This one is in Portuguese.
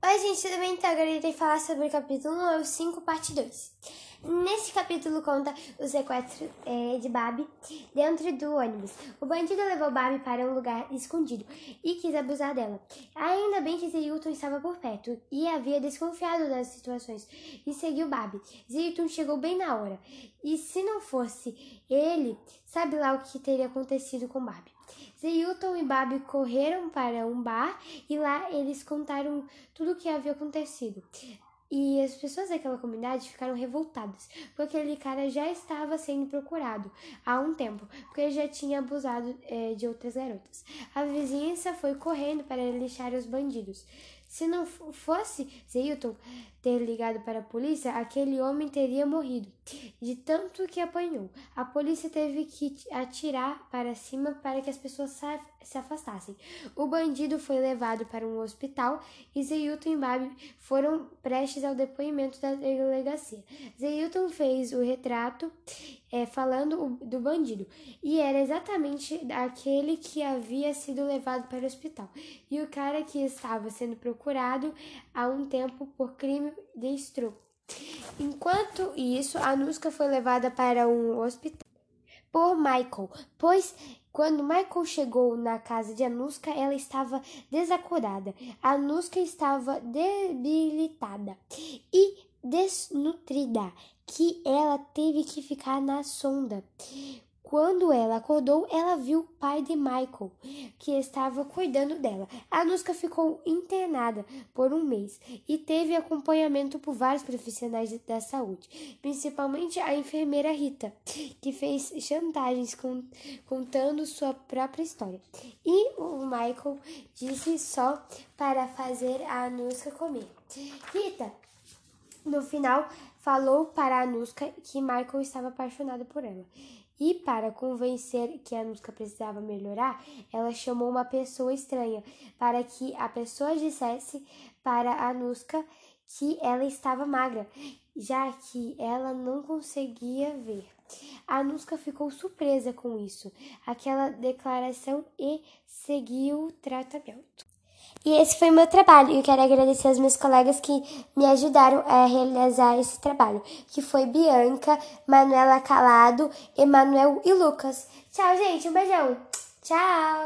Oi, gente, tudo bem? Então, agora irei falar sobre o capítulo 1 5, parte 2. Nesse capítulo conta o sequestro é, de Babi dentro do ônibus. O bandido levou Babi para um lugar escondido e quis abusar dela. Ainda bem que Zeilton estava por perto e havia desconfiado das situações e seguiu Babi. Zeilton chegou bem na hora. E se não fosse ele, sabe lá o que teria acontecido com Babi. Zeilton e Babi correram para um bar e lá eles contaram tudo o que havia acontecido. E as pessoas daquela comunidade ficaram revoltadas, porque aquele cara já estava sendo procurado há um tempo, porque ele já tinha abusado é, de outras garotas. A vizinhança foi correndo para lixar os bandidos. Se não fosse Zeilton ter ligado para a polícia, aquele homem teria morrido, de tanto que apanhou. A polícia teve que atirar para cima para que as pessoas se afastassem. O bandido foi levado para um hospital e Zeilton e Babi foram prestes ao depoimento da delegacia. Zeilton fez o retrato é, falando do bandido, e era exatamente aquele que havia sido levado para o hospital, e o cara que estava sendo procurado há um tempo por crime de. Enquanto isso, a Nuska foi levada para um hospital por Michael, pois quando Michael chegou na casa de Anuska, ela estava desacordada. Anuska estava debilitada e desnutrida que ela teve que ficar na sonda. Quando ela acordou, ela viu o pai de Michael, que estava cuidando dela. A Anuska ficou internada por um mês e teve acompanhamento por vários profissionais da saúde, principalmente a enfermeira Rita, que fez chantagens contando sua própria história. E o Michael disse só para fazer a Anuska comer. Rita, no final, falou para Anuska que Michael estava apaixonado por ela. E para convencer que Anuska precisava melhorar, ela chamou uma pessoa estranha para que a pessoa dissesse para Anuska que ela estava magra, já que ela não conseguia ver. Anuska ficou surpresa com isso, aquela declaração e seguiu o tratamento. E esse foi o meu trabalho. E eu quero agradecer aos meus colegas que me ajudaram a realizar esse trabalho, que foi Bianca, Manuela Calado, Emanuel e Lucas. Tchau, gente. Um beijão. Tchau.